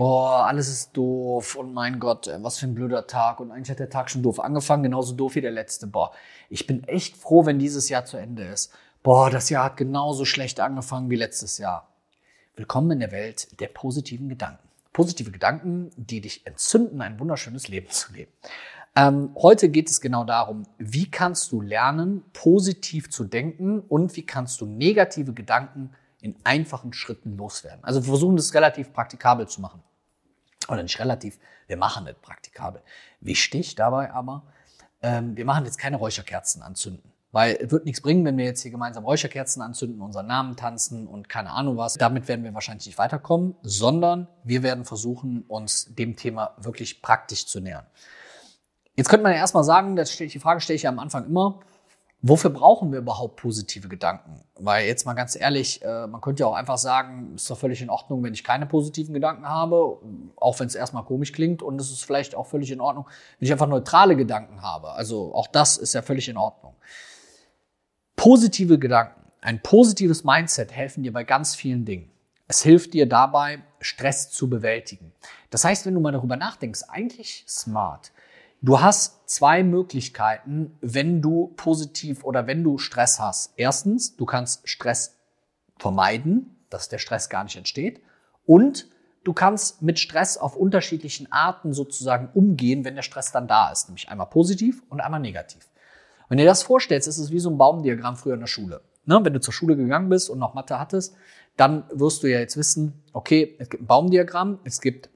boah, alles ist doof und mein Gott, äh, was für ein blöder Tag und eigentlich hat der Tag schon doof angefangen, genauso doof wie der letzte. Boah, ich bin echt froh, wenn dieses Jahr zu Ende ist. Boah, das Jahr hat genauso schlecht angefangen wie letztes Jahr. Willkommen in der Welt der positiven Gedanken. Positive Gedanken, die dich entzünden, ein wunderschönes Leben zu leben. Ähm, heute geht es genau darum, wie kannst du lernen, positiv zu denken und wie kannst du negative Gedanken in einfachen Schritten loswerden. Also versuchen das relativ praktikabel zu machen. Oder nicht relativ, wir machen es praktikabel. Wichtig dabei aber, ähm, wir machen jetzt keine Räucherkerzen anzünden. Weil es wird nichts bringen, wenn wir jetzt hier gemeinsam Räucherkerzen anzünden, unseren Namen tanzen und keine Ahnung was. Damit werden wir wahrscheinlich nicht weiterkommen, sondern wir werden versuchen, uns dem Thema wirklich praktisch zu nähern. Jetzt könnte man ja erstmal sagen, das die Frage stelle ich ja am Anfang immer, wofür brauchen wir überhaupt positive Gedanken? Weil jetzt mal ganz ehrlich, äh, man könnte ja auch einfach sagen, ist doch völlig in Ordnung, wenn ich keine positiven Gedanken habe, auch wenn es erstmal komisch klingt. Und es ist vielleicht auch völlig in Ordnung, wenn ich einfach neutrale Gedanken habe. Also auch das ist ja völlig in Ordnung. Positive Gedanken, ein positives Mindset helfen dir bei ganz vielen Dingen. Es hilft dir dabei, Stress zu bewältigen. Das heißt, wenn du mal darüber nachdenkst, eigentlich smart. Du hast zwei Möglichkeiten, wenn du positiv oder wenn du Stress hast. Erstens, du kannst Stress vermeiden, dass der Stress gar nicht entsteht. Und du kannst mit Stress auf unterschiedlichen Arten sozusagen umgehen, wenn der Stress dann da ist. Nämlich einmal positiv und einmal negativ. Wenn du dir das vorstellst, ist es wie so ein Baumdiagramm früher in der Schule. Ne? Wenn du zur Schule gegangen bist und noch Mathe hattest, dann wirst du ja jetzt wissen, okay, es gibt ein Baumdiagramm, es gibt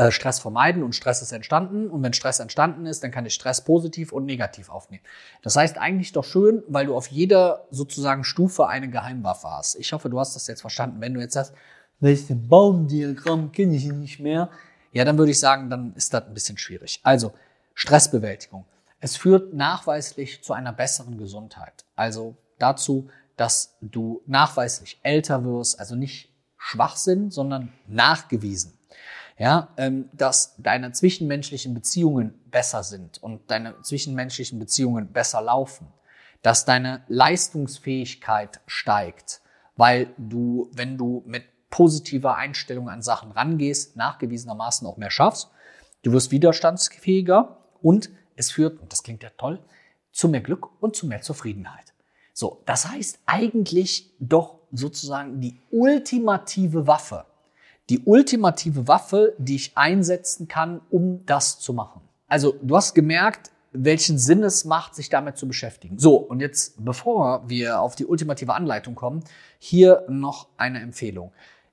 äh, Stress vermeiden und Stress ist entstanden. Und wenn Stress entstanden ist, dann kann ich Stress positiv und negativ aufnehmen. Das heißt eigentlich doch schön, weil du auf jeder sozusagen Stufe eine Geheimwaffe hast. Ich hoffe, du hast das jetzt verstanden. Wenn du jetzt sagst, welches Baumdiagramm kenne ich nicht mehr, ja, dann würde ich sagen, dann ist das ein bisschen schwierig. Also Stressbewältigung. Es führt nachweislich zu einer besseren Gesundheit. Also dazu, dass du nachweislich älter wirst, also nicht Schwachsinn, sondern nachgewiesen ja, ähm, dass deine zwischenmenschlichen Beziehungen besser sind und deine zwischenmenschlichen Beziehungen besser laufen, dass deine Leistungsfähigkeit steigt, weil du, wenn du mit positiver Einstellung an Sachen rangehst, nachgewiesenermaßen auch mehr schaffst. Du wirst widerstandsfähiger und es führt, und das klingt ja toll, zu mehr Glück und zu mehr Zufriedenheit. So, das heißt eigentlich doch sozusagen die ultimative Waffe die ultimative Waffe, die ich einsetzen kann, um das zu machen. Also du hast gemerkt, welchen Sinn es macht, sich damit zu beschäftigen. So, und jetzt, bevor wir auf die ultimative Anleitung kommen, hier noch eine Empfehlung.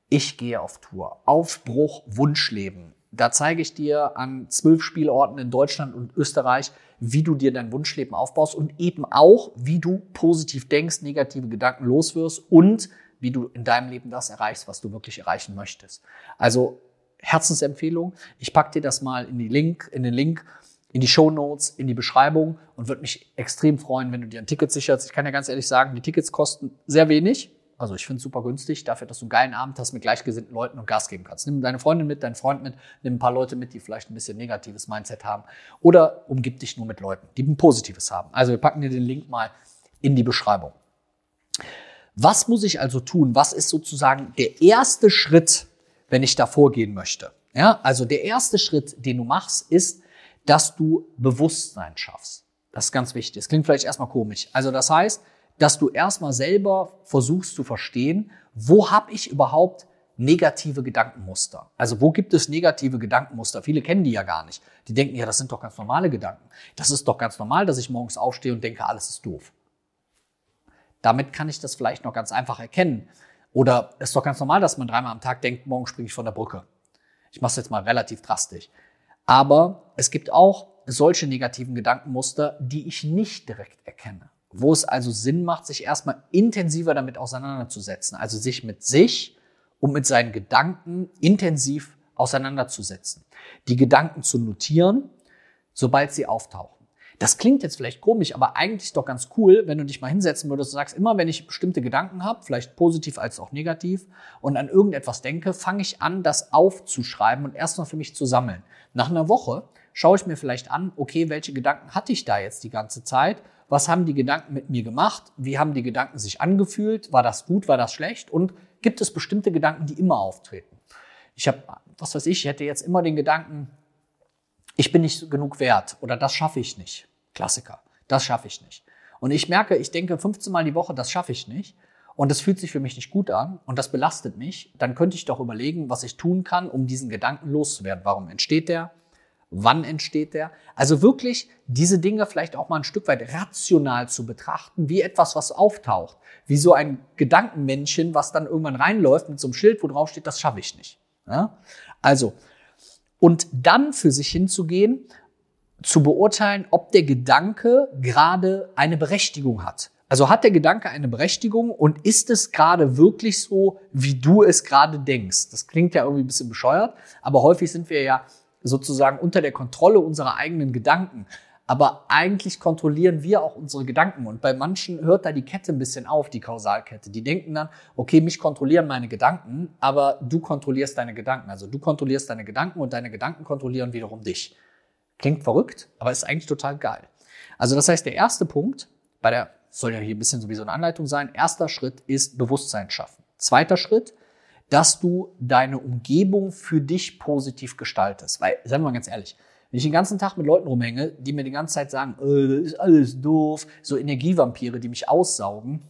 Ich gehe auf Tour. Aufbruch Wunschleben. Da zeige ich dir an zwölf Spielorten in Deutschland und Österreich, wie du dir dein Wunschleben aufbaust und eben auch, wie du positiv denkst, negative Gedanken loswirst und wie du in deinem Leben das erreichst, was du wirklich erreichen möchtest. Also Herzensempfehlung. Ich pack dir das mal in, die Link, in den Link, in die Show Notes, in die Beschreibung und würde mich extrem freuen, wenn du dir ein Ticket sicherst. Ich kann ja ganz ehrlich sagen, die Tickets kosten sehr wenig. Also ich finde es super günstig dafür, dass du einen geilen Abend hast mit gleichgesinnten Leuten und Gas geben kannst. Nimm deine Freundin mit, deinen Freund mit, nimm ein paar Leute mit, die vielleicht ein bisschen negatives Mindset haben. Oder umgib dich nur mit Leuten, die ein positives haben. Also wir packen dir den Link mal in die Beschreibung. Was muss ich also tun? Was ist sozusagen der erste Schritt, wenn ich da vorgehen möchte? Ja, also der erste Schritt, den du machst, ist, dass du Bewusstsein schaffst. Das ist ganz wichtig. Das klingt vielleicht erstmal komisch. Also das heißt, dass du erstmal selber versuchst zu verstehen, wo habe ich überhaupt negative Gedankenmuster? Also wo gibt es negative Gedankenmuster? Viele kennen die ja gar nicht. Die denken, ja, das sind doch ganz normale Gedanken. Das ist doch ganz normal, dass ich morgens aufstehe und denke, alles ist doof. Damit kann ich das vielleicht noch ganz einfach erkennen. Oder es ist doch ganz normal, dass man dreimal am Tag denkt, morgen springe ich von der Brücke. Ich mache es jetzt mal relativ drastisch. Aber es gibt auch solche negativen Gedankenmuster, die ich nicht direkt erkenne. Wo es also Sinn macht, sich erstmal intensiver damit auseinanderzusetzen. Also sich mit sich und mit seinen Gedanken intensiv auseinanderzusetzen. Die Gedanken zu notieren, sobald sie auftauchen. Das klingt jetzt vielleicht komisch, aber eigentlich doch ganz cool, wenn du dich mal hinsetzen würdest und sagst, immer wenn ich bestimmte Gedanken habe, vielleicht positiv als auch negativ, und an irgendetwas denke, fange ich an, das aufzuschreiben und erstmal für mich zu sammeln. Nach einer Woche schaue ich mir vielleicht an, okay, welche Gedanken hatte ich da jetzt die ganze Zeit? Was haben die Gedanken mit mir gemacht? Wie haben die Gedanken sich angefühlt? War das gut? War das schlecht? Und gibt es bestimmte Gedanken, die immer auftreten? Ich habe was weiß ich, ich hätte jetzt immer den Gedanken, ich bin nicht genug wert oder das schaffe ich nicht. Klassiker. Das schaffe ich nicht. Und ich merke, ich denke 15 Mal die Woche, das schaffe ich nicht. Und das fühlt sich für mich nicht gut an und das belastet mich. Dann könnte ich doch überlegen, was ich tun kann, um diesen Gedanken loszuwerden. Warum entsteht der? Wann entsteht der? Also wirklich diese Dinge vielleicht auch mal ein Stück weit rational zu betrachten, wie etwas, was auftaucht. Wie so ein Gedankenmännchen, was dann irgendwann reinläuft mit so einem Schild, wo drauf steht, das schaffe ich nicht. Ja? Also, und dann für sich hinzugehen, zu beurteilen, ob der Gedanke gerade eine Berechtigung hat. Also hat der Gedanke eine Berechtigung und ist es gerade wirklich so, wie du es gerade denkst? Das klingt ja irgendwie ein bisschen bescheuert, aber häufig sind wir ja sozusagen unter der Kontrolle unserer eigenen Gedanken. Aber eigentlich kontrollieren wir auch unsere Gedanken. Und bei manchen hört da die Kette ein bisschen auf, die Kausalkette. Die denken dann, okay, mich kontrollieren meine Gedanken, aber du kontrollierst deine Gedanken. Also du kontrollierst deine Gedanken und deine Gedanken kontrollieren wiederum dich. Klingt verrückt, aber ist eigentlich total geil. Also das heißt, der erste Punkt, bei der soll ja hier ein bisschen sowieso eine Anleitung sein, erster Schritt ist Bewusstsein schaffen. Zweiter Schritt, dass du deine Umgebung für dich positiv gestaltest. Weil, sagen wir mal ganz ehrlich, wenn ich den ganzen Tag mit Leuten rumhänge, die mir die ganze Zeit sagen, äh, das ist alles doof, so Energievampire, die mich aussaugen,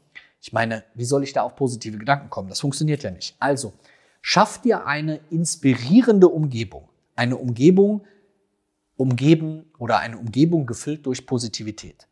ich meine, wie soll ich da auf positive Gedanken kommen? Das funktioniert ja nicht. Also, schaff dir eine inspirierende Umgebung. Eine Umgebung, umgeben oder eine Umgebung gefüllt durch Positivität.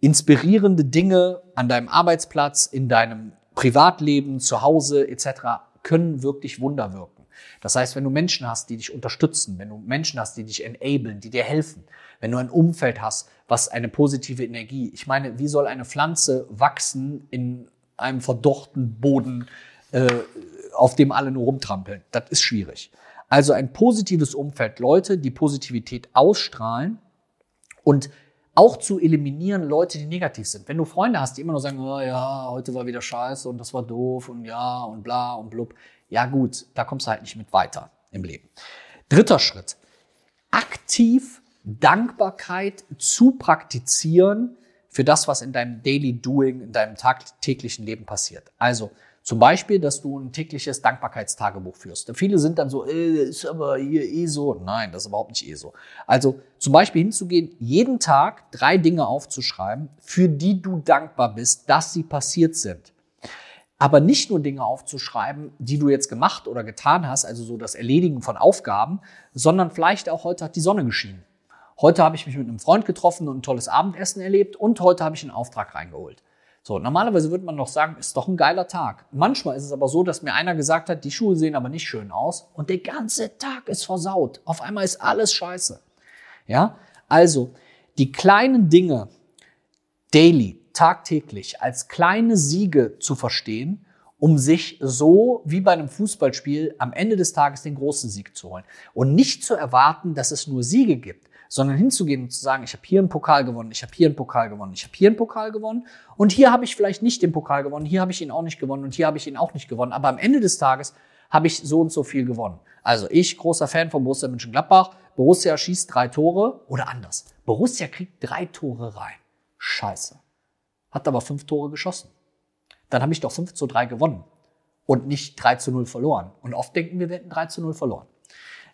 Inspirierende Dinge an deinem Arbeitsplatz, in deinem Privatleben, zu Hause etc können wirklich Wunder wirken. Das heißt, wenn du Menschen hast, die dich unterstützen, wenn du Menschen hast, die dich enablen, die dir helfen, wenn du ein Umfeld hast, was eine positive Energie, ich meine, wie soll eine Pflanze wachsen in einem verdochten Boden, äh, auf dem alle nur rumtrampeln? Das ist schwierig. Also ein positives Umfeld, Leute, die Positivität ausstrahlen und auch zu eliminieren Leute, die negativ sind. Wenn du Freunde hast, die immer nur sagen, oh, ja, heute war wieder scheiße und das war doof und ja und bla und blub, ja gut, da kommst du halt nicht mit weiter im Leben. Dritter Schritt. Aktiv Dankbarkeit zu praktizieren für das, was in deinem Daily Doing, in deinem tagtäglichen Leben passiert. Also zum Beispiel, dass du ein tägliches Dankbarkeitstagebuch führst. Viele sind dann so, äh, ist aber hier eh so. Nein, das ist überhaupt nicht eh so. Also zum Beispiel hinzugehen, jeden Tag drei Dinge aufzuschreiben, für die du dankbar bist, dass sie passiert sind. Aber nicht nur Dinge aufzuschreiben, die du jetzt gemacht oder getan hast, also so das Erledigen von Aufgaben, sondern vielleicht auch heute hat die Sonne geschienen. Heute habe ich mich mit einem Freund getroffen und ein tolles Abendessen erlebt und heute habe ich einen Auftrag reingeholt. So, normalerweise würde man noch sagen, ist doch ein geiler Tag. Manchmal ist es aber so, dass mir einer gesagt hat, die Schuhe sehen aber nicht schön aus und der ganze Tag ist versaut. Auf einmal ist alles scheiße. Ja? Also, die kleinen Dinge daily, tagtäglich als kleine Siege zu verstehen, um sich so wie bei einem Fußballspiel am Ende des Tages den großen Sieg zu holen. Und nicht zu erwarten, dass es nur Siege gibt, sondern hinzugehen und zu sagen, ich habe hier einen Pokal gewonnen, ich habe hier einen Pokal gewonnen, ich habe hier einen Pokal gewonnen und hier habe ich vielleicht nicht den Pokal gewonnen, hier habe ich ihn auch nicht gewonnen und hier habe ich ihn auch nicht gewonnen, aber am Ende des Tages habe ich so und so viel gewonnen. Also ich, großer Fan von Borussia Mönchengladbach, Borussia schießt drei Tore oder anders. Borussia kriegt drei Tore rein. Scheiße. Hat aber fünf Tore geschossen. Dann habe ich doch 5 zu 3 gewonnen und nicht 3 zu 0 verloren. Und oft denken wir, wir hätten 3 zu 0 verloren.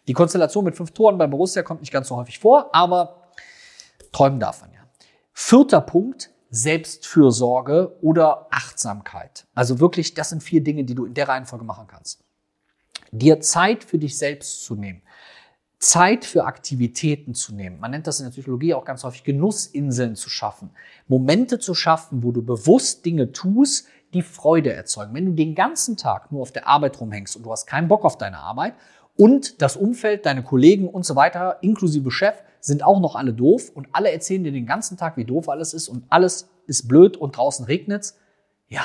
Die Konstellation mit fünf Toren bei Borussia kommt nicht ganz so häufig vor, aber träumen darf man ja. Vierter Punkt, Selbstfürsorge oder Achtsamkeit. Also wirklich, das sind vier Dinge, die du in der Reihenfolge machen kannst. Dir Zeit für dich selbst zu nehmen. Zeit für Aktivitäten zu nehmen. Man nennt das in der Psychologie auch ganz häufig Genussinseln zu schaffen. Momente zu schaffen, wo du bewusst Dinge tust, die Freude erzeugen. Wenn du den ganzen Tag nur auf der Arbeit rumhängst und du hast keinen Bock auf deine Arbeit und das Umfeld, deine Kollegen und so weiter, inklusive Chef, sind auch noch alle doof und alle erzählen dir den ganzen Tag, wie doof alles ist und alles ist blöd und draußen regnet's. Ja,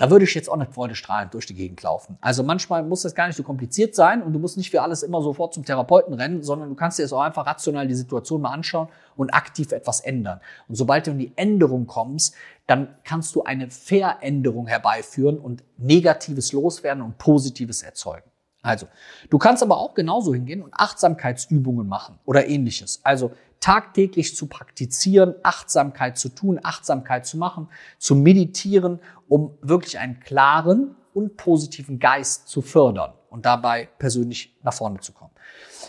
da würde ich jetzt auch nicht freudestrahlend durch die Gegend laufen. Also manchmal muss das gar nicht so kompliziert sein und du musst nicht für alles immer sofort zum Therapeuten rennen, sondern du kannst dir jetzt auch einfach rational die Situation mal anschauen und aktiv etwas ändern. Und sobald du in die Änderung kommst, dann kannst du eine Veränderung herbeiführen und Negatives loswerden und Positives erzeugen. Also, du kannst aber auch genauso hingehen und Achtsamkeitsübungen machen oder ähnliches. Also tagtäglich zu praktizieren, Achtsamkeit zu tun, Achtsamkeit zu machen, zu meditieren, um wirklich einen klaren und positiven Geist zu fördern. und dabei persönlich nach vorne zu kommen.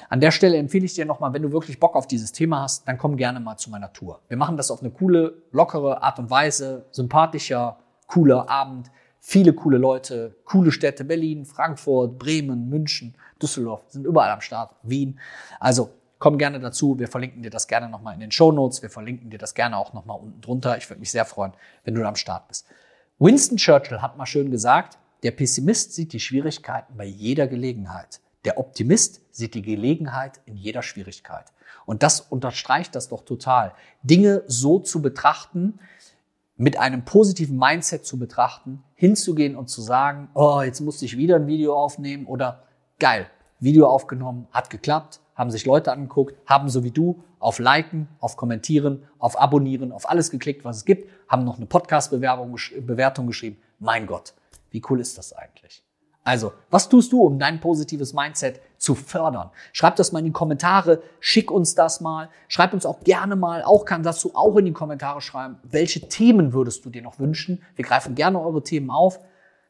An der Stelle empfehle ich dir nochmal, wenn du wirklich Bock auf dieses Thema hast, dann komm gerne mal zu meiner Tour. Wir machen das auf eine coole, lockere Art und Weise, sympathischer, cooler Abend, viele coole Leute, coole Städte, Berlin, Frankfurt, Bremen, München, Düsseldorf, sind überall am Start, Wien. Also komm gerne dazu. Wir verlinken dir das gerne nochmal in den Show Notes. Wir verlinken dir das gerne auch nochmal unten drunter. Ich würde mich sehr freuen, wenn du da am Start bist. Winston Churchill hat mal schön gesagt, der Pessimist sieht die Schwierigkeiten bei jeder Gelegenheit. Der Optimist sieht die Gelegenheit in jeder Schwierigkeit. Und das unterstreicht das doch total. Dinge so zu betrachten, mit einem positiven Mindset zu betrachten, hinzugehen und zu sagen, oh, jetzt musste ich wieder ein Video aufnehmen oder geil, Video aufgenommen, hat geklappt, haben sich Leute angeguckt, haben so wie du auf Liken, auf Kommentieren, auf Abonnieren, auf alles geklickt, was es gibt, haben noch eine Podcast-Bewertung geschrieben. Mein Gott, wie cool ist das eigentlich? Also, was tust du, um dein positives Mindset zu fördern? Schreib das mal in die Kommentare, schick uns das mal, schreib uns auch gerne mal, auch kann das du auch in die Kommentare schreiben, welche Themen würdest du dir noch wünschen? Wir greifen gerne eure Themen auf.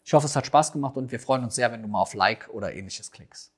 Ich hoffe, es hat Spaß gemacht und wir freuen uns sehr, wenn du mal auf Like oder ähnliches klickst.